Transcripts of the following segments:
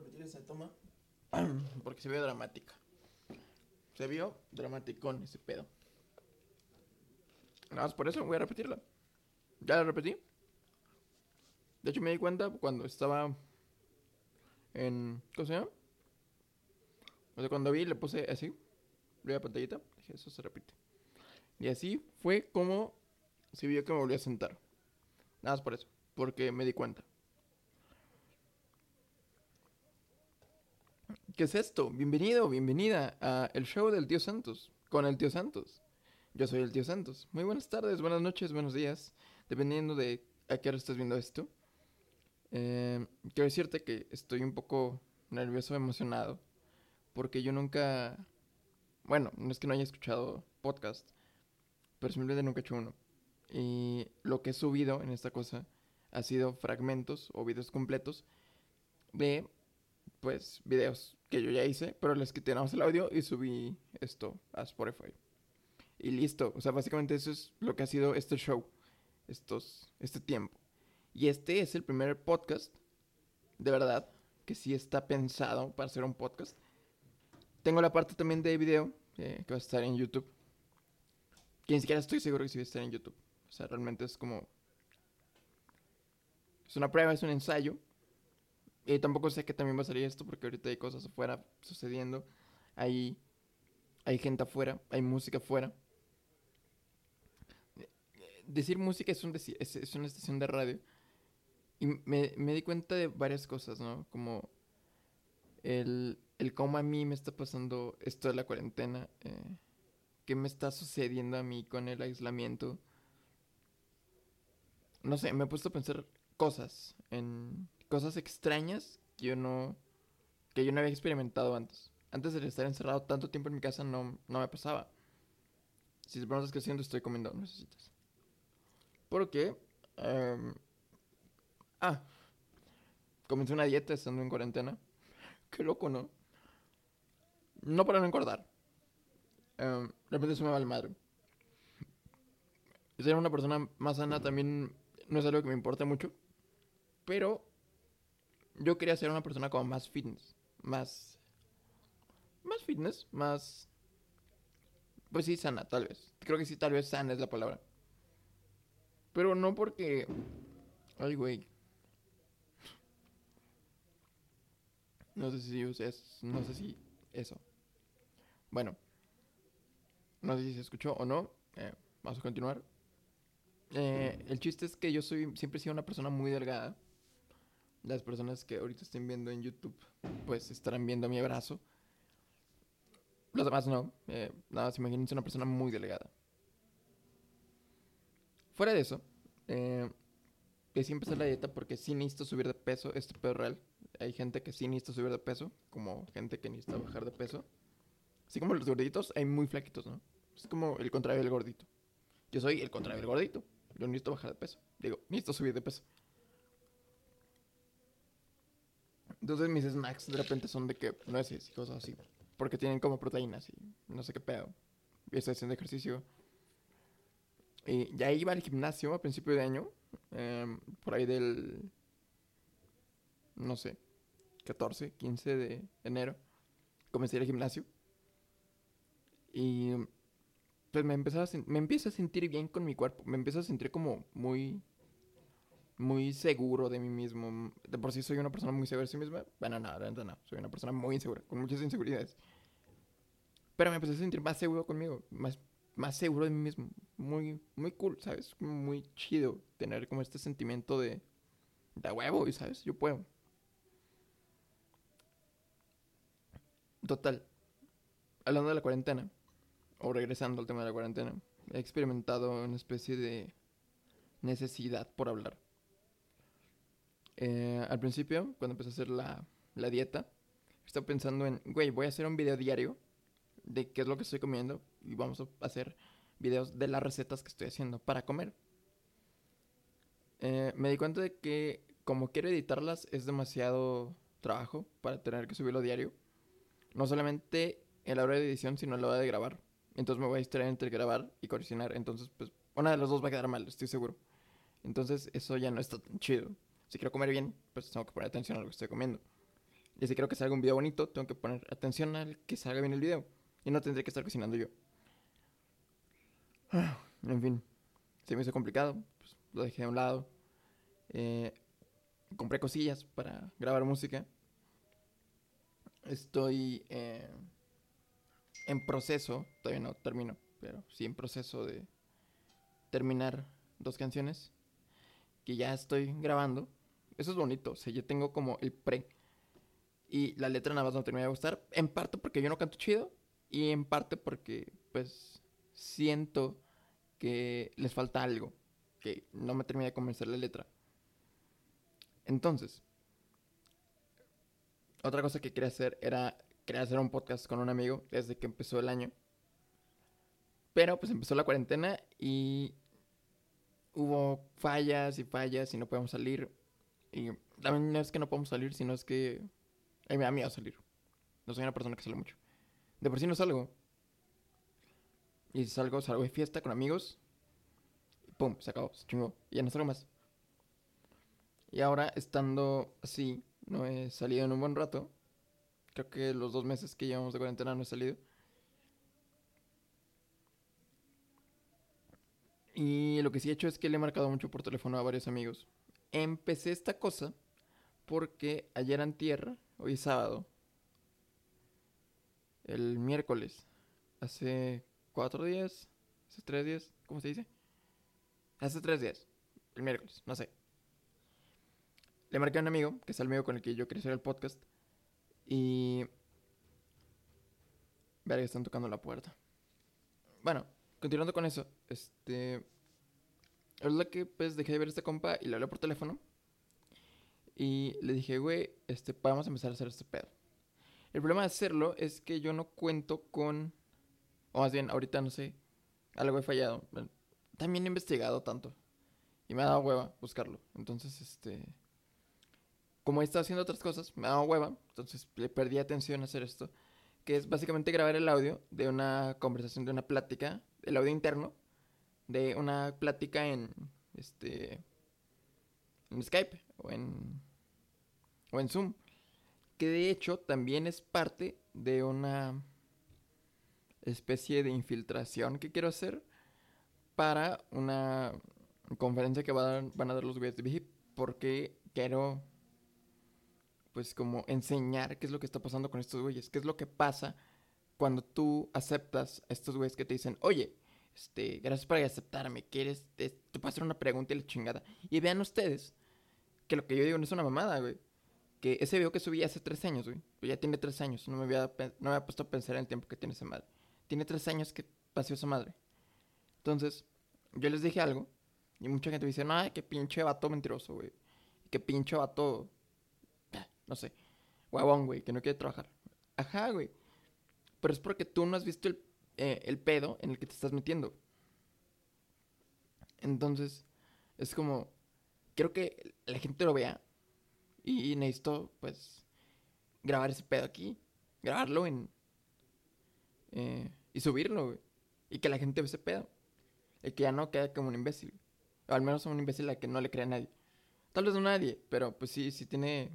repetir esa toma porque se vio dramática. Se vio dramaticón ese pedo. Nada más por eso voy a repetirla. Ya la repetí. De hecho me di cuenta cuando estaba en... ¿Cómo se llama? Cuando vi le puse así. Le la pantallita. Dije, eso se repite. Y así fue como se vio que me volví a sentar. Nada más por eso. Porque me di cuenta. ¿Qué es esto? Bienvenido, bienvenida a el show del tío Santos, con el tío Santos. Yo soy el tío Santos. Muy buenas tardes, buenas noches, buenos días, dependiendo de a qué hora estás viendo esto. Eh, quiero decirte que estoy un poco nervioso, emocionado, porque yo nunca, bueno, no es que no haya escuchado podcast, pero simplemente nunca he hecho uno. Y lo que he subido en esta cosa ha sido fragmentos o videos completos de, pues, videos que yo ya hice, pero les quité nada más el audio y subí esto a Spotify. Y listo, o sea, básicamente eso es lo que ha sido este show, estos, este tiempo. Y este es el primer podcast, de verdad, que sí está pensado para hacer un podcast. Tengo la parte también de video, eh, que va a estar en YouTube. Que ni siquiera estoy seguro que sí va a estar en YouTube. O sea, realmente es como... Es una prueba, es un ensayo. Y tampoco sé que también va a salir esto porque ahorita hay cosas afuera sucediendo. Hay, hay gente afuera, hay música afuera. Decir música es, un es, una estación de radio. Y me, di cuenta de varias cosas, ¿no? Como el, el cómo a mí me está pasando esto de la cuarentena. Eh, ¿Qué me está sucediendo a mí con el aislamiento? No sé, me he puesto a pensar cosas, en cosas extrañas que yo no, que yo no había experimentado antes. Antes de estar encerrado tanto tiempo en mi casa no, no me pasaba. Si te preguntas qué haciendo, estoy comiendo, necesitas. Porque, eh, ah, comencé una dieta estando en cuarentena. Qué loco, ¿no? No para no engordar. Eh, de repente se me va el madre. Ser una persona más sana también no es algo que me importe mucho. Pero yo quería ser una persona como más fitness. Más. Más fitness. Más. Pues sí, sana, tal vez. Creo que sí, tal vez sana es la palabra. Pero no porque. Ay, güey. No sé si es. No sé si. Eso. Bueno. No sé si se escuchó o no. Eh, vamos a continuar. Eh, el chiste es que yo soy, siempre he sido una persona muy delgada. Las personas que ahorita estén viendo en YouTube, pues estarán viendo mi brazo. Los demás no. Eh, nada más imagínense una persona muy delgada. Fuera de eso, eh, decidí empezar la dieta porque sí necesito subir de peso. Esto es real. Hay gente que sí necesita subir de peso, como gente que necesita bajar de peso. Así como los gorditos, hay muy flaquitos, ¿no? Es como el contrario del gordito. Yo soy el contrario del gordito. Yo necesito bajar de peso. Digo, necesito subir de peso. Entonces mis snacks de repente son de que nueces y cosas así. Porque tienen como proteínas y no sé qué pedo. Y estoy haciendo ejercicio. Y ya iba al gimnasio a principio de año. Em, por ahí del... No sé. 14, 15 de enero. Comencé a ir al gimnasio. Y pues me empezaba me empiezo a sentir bien con mi cuerpo, me empiezo a sentir como muy muy seguro de mí mismo. De por sí soy una persona muy segura de sí misma. Bueno, no, no, soy una persona muy insegura, con muchas inseguridades. Pero me empecé a sentir más seguro conmigo, más, más seguro de mí mismo. Muy, muy cool, ¿sabes? Muy chido tener como este sentimiento de, de huevo, ¿sabes? Yo puedo. Total. Hablando de la cuarentena, o regresando al tema de la cuarentena, he experimentado una especie de necesidad por hablar. Eh, al principio, cuando empecé a hacer la, dieta, estaba pensando en, güey, voy a hacer un video diario de qué es lo que estoy comiendo y vamos a hacer videos de las recetas que estoy haciendo para comer. Eh, me di cuenta de que como quiero editarlas es demasiado trabajo para tener que subirlo diario. No solamente en la hora de edición, sino en la hora de grabar. Entonces me voy a distraer entre grabar y cocinar. Entonces, pues, una de las dos va a quedar mal, estoy seguro. Entonces, eso ya no está tan chido. Si quiero comer bien, pues tengo que poner atención a lo que estoy comiendo. Y si quiero que salga un video bonito, tengo que poner atención al que salga bien el video. Y no tendré que estar cocinando yo. En fin, se me hizo complicado. Pues, lo dejé de un lado. Eh, compré cosillas para grabar música. Estoy eh, en proceso, todavía no termino, pero sí en proceso de terminar dos canciones que ya estoy grabando. Eso es bonito, o sea, yo tengo como el pre. Y la letra nada más no termina de gustar. En parte porque yo no canto chido. Y en parte porque, pues, siento que les falta algo. Que no me termina de convencer la letra. Entonces, otra cosa que quería hacer era quería hacer un podcast con un amigo desde que empezó el año. Pero pues empezó la cuarentena y hubo fallas y fallas y no podemos salir. Y también no es que no podemos salir, sino es que a mí me da miedo salir. No soy una persona que sale mucho. De por sí no salgo. Y si salgo, salgo de fiesta con amigos. Y pum, se acabó, se chingó. Y ya no salgo más. Y ahora, estando así, no he salido en un buen rato. Creo que los dos meses que llevamos de cuarentena no he salido. Y lo que sí he hecho es que le he marcado mucho por teléfono a varios amigos. Empecé esta cosa porque ayer tierra hoy es sábado, el miércoles, hace cuatro días, hace tres días, ¿cómo se dice? Hace tres días, el miércoles, no sé. Le marqué a un amigo, que es el amigo con el que yo quería hacer el podcast, y... Verga, están tocando la puerta. Bueno, continuando con eso, este... Es la que pues dejé de ver a este compa y le hablé por teléfono. Y le dije, güey, este, vamos a empezar a hacer este pedo. El problema de hacerlo es que yo no cuento con... O más bien, ahorita no sé. Algo he fallado. También he investigado tanto. Y me ha dado hueva buscarlo. Entonces, este... Como he estado haciendo otras cosas, me ha dado hueva. Entonces le perdí atención a hacer esto. Que es básicamente grabar el audio de una conversación, de una plática. El audio interno. De una plática en... Este... En Skype. O en... O en Zoom que de hecho también es parte de una especie de infiltración que quiero hacer para una conferencia que van a dar los güeyes de Vigip porque quiero pues como enseñar qué es lo que está pasando con estos güeyes, qué es lo que pasa cuando tú aceptas a estos güeyes que te dicen, oye, este, gracias por aceptarme, quieres, te, te puedo hacer una pregunta y la chingada. Y vean ustedes que lo que yo digo no es una mamada, güey que ese video que subí hace tres años, güey. Ya tiene tres años. No me, había, no me había puesto a pensar en el tiempo que tiene esa madre. Tiene tres años que pasó esa madre. Entonces, yo les dije algo. Y mucha gente me dice, no, qué pinche vato mentiroso, güey. Qué pinche vato. No sé. Huevón, güey, que no quiere trabajar. Ajá, güey. Pero es porque tú no has visto el, eh, el pedo en el que te estás metiendo. Entonces, es como. Quiero que la gente lo vea y necesito, pues, grabar ese pedo aquí. Grabarlo en... Eh, y subirlo, güey. Y que la gente vea ese pedo. Y que ya no quede como un imbécil. O al menos un imbécil a que no le crea a nadie. Tal vez no nadie, pero pues sí, sí tiene...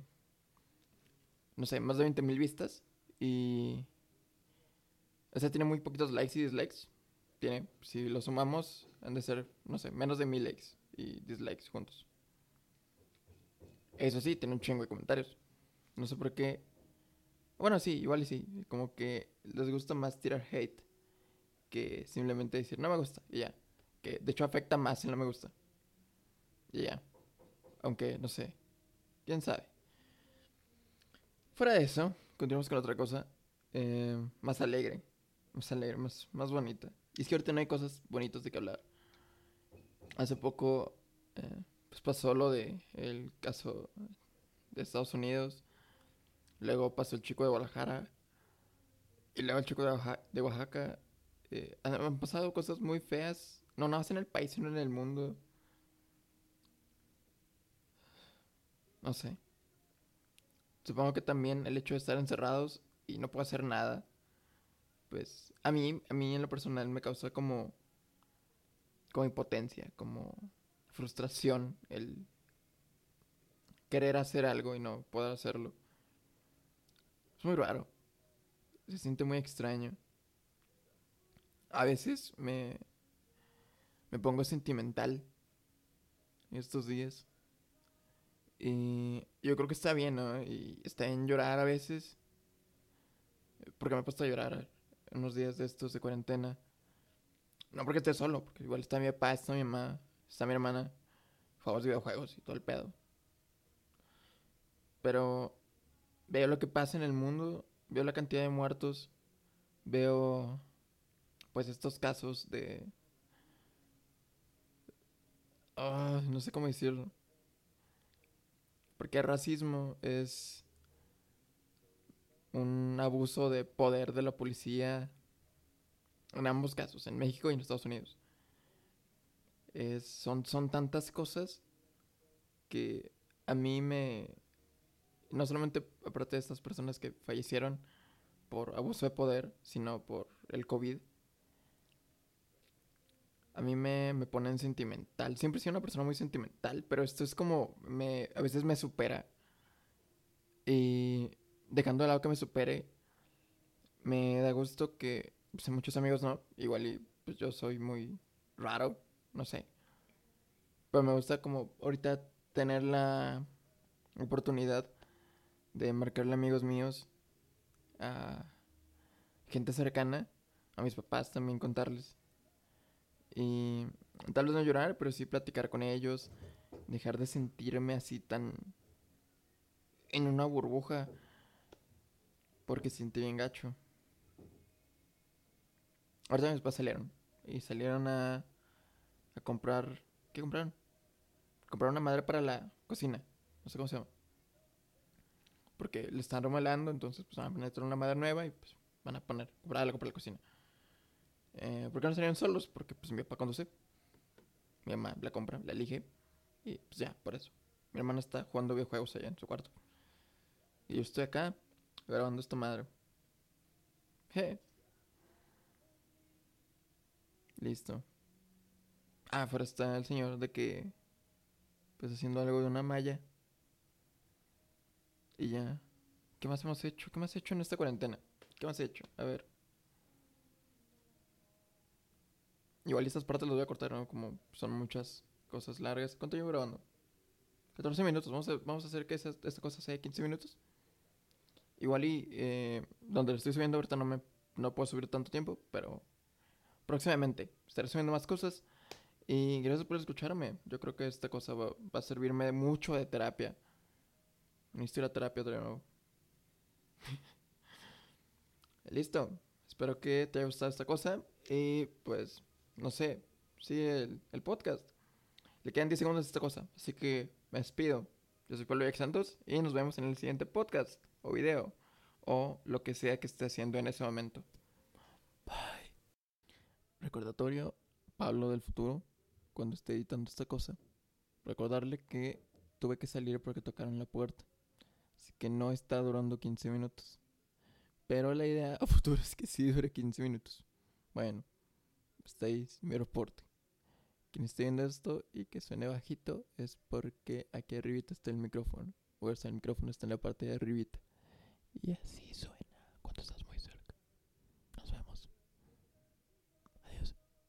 No sé, más de 20 mil vistas. Y... O sea, tiene muy poquitos likes y dislikes. Tiene, si lo sumamos, han de ser, no sé, menos de mil likes y dislikes juntos. Eso sí, tiene un chingo de comentarios. No sé por qué. Bueno, sí, igual y sí. Como que les gusta más tirar hate que simplemente decir no me gusta y ya. Que de hecho afecta más si no me gusta. Y ya. Aunque, no sé. ¿Quién sabe? Fuera de eso, continuamos con otra cosa. Eh, más alegre. Más alegre, más, más bonita. Y es que ahorita no hay cosas bonitas de que hablar. Hace poco... Eh, pues pasó lo de el caso de Estados Unidos. Luego pasó el chico de Guadalajara. Y luego el chico de Oaxaca. Eh, han pasado cosas muy feas. No nada más en el país, sino en el mundo. No sé. Supongo que también el hecho de estar encerrados y no puedo hacer nada. Pues a mí, a mí en lo personal me causa como... Como impotencia, como frustración el querer hacer algo y no poder hacerlo. Es muy raro. Se siente muy extraño. A veces me, me pongo sentimental estos días. Y yo creo que está bien, ¿no? Y está en llorar a veces. Porque me he puesto a llorar unos días de estos de cuarentena. No porque esté solo, porque igual está mi papá, está mi mamá, está mi hermana. Juegos de videojuegos y todo el pedo. Pero veo lo que pasa en el mundo, veo la cantidad de muertos, veo pues estos casos de... no sé cómo decirlo. Porque el racismo es un abuso de poder de la policía en ambos casos, en México y en Estados Unidos. son, son tantas cosas que a mí me... No solamente aparte de estas personas que fallecieron por abuso de poder, sino por el COVID. A mí me, me ponen sentimental. Siempre he sido una persona muy sentimental, pero esto es como... Me, a veces me supera. Y dejando de lado que me supere, me da gusto que pues, muchos amigos no. Igual y pues yo soy muy raro, no sé. Pero me gusta como ahorita tener la oportunidad de marcarle amigos míos a gente cercana, a mis papás también contarles. Y tal vez no llorar, pero sí platicar con ellos, dejar de sentirme así tan en una burbuja porque siente bien gacho. Ahorita mis papás salieron. Y salieron a, a comprar. ¿Qué compraron? Compraron una madre para la cocina. No sé cómo se llama. Porque le están remodelando, entonces pues van a poner una madre nueva y pues van a poner, comprar algo para la cocina. Eh, ¿Por qué no salieron solos? Porque pues mi papá conduce. Mi mamá la compra, la elige. Y pues ya, por eso. Mi hermana está jugando videojuegos allá en su cuarto. Y yo estoy acá grabando esta madre. Je. Listo. Ah, afuera está el señor de que. Pues haciendo algo de una malla. Y ya. ¿Qué más hemos hecho? ¿Qué más he hecho en esta cuarentena? ¿Qué más he hecho? A ver. Igual estas partes las voy a cortar, ¿no? Como son muchas cosas largas. ¿Cuánto llevo grabando? 14 minutos. Vamos a, vamos a hacer que esta, cosa sea 15 minutos. Igual y eh, donde lo estoy subiendo ahorita no me no puedo subir tanto tiempo, pero próximamente estaré subiendo más cosas. Y gracias por escucharme. Yo creo que esta cosa va, a servirme mucho de terapia. Necesito ir terapia de nuevo. Listo. Espero que te haya gustado esta cosa. Y pues, no sé. Sigue el, el podcast. Le quedan 10 segundos a esta cosa. Así que me despido. Yo soy Pablo Santos y nos vemos en el siguiente podcast o video o lo que sea que esté haciendo en ese momento. Bye. Recordatorio, Pablo del futuro, cuando esté editando esta cosa, recordarle que tuve que salir porque tocaron la puerta. Así que no está durando 15 minutos. Pero la idea a futuro es que sí dure 15 minutos. Bueno, está ahí mi reporte. Quien esté viendo esto y que suene bajito es porque aquí arribita está el micrófono. O sea, el micrófono está en la parte de arribita. Y así suena.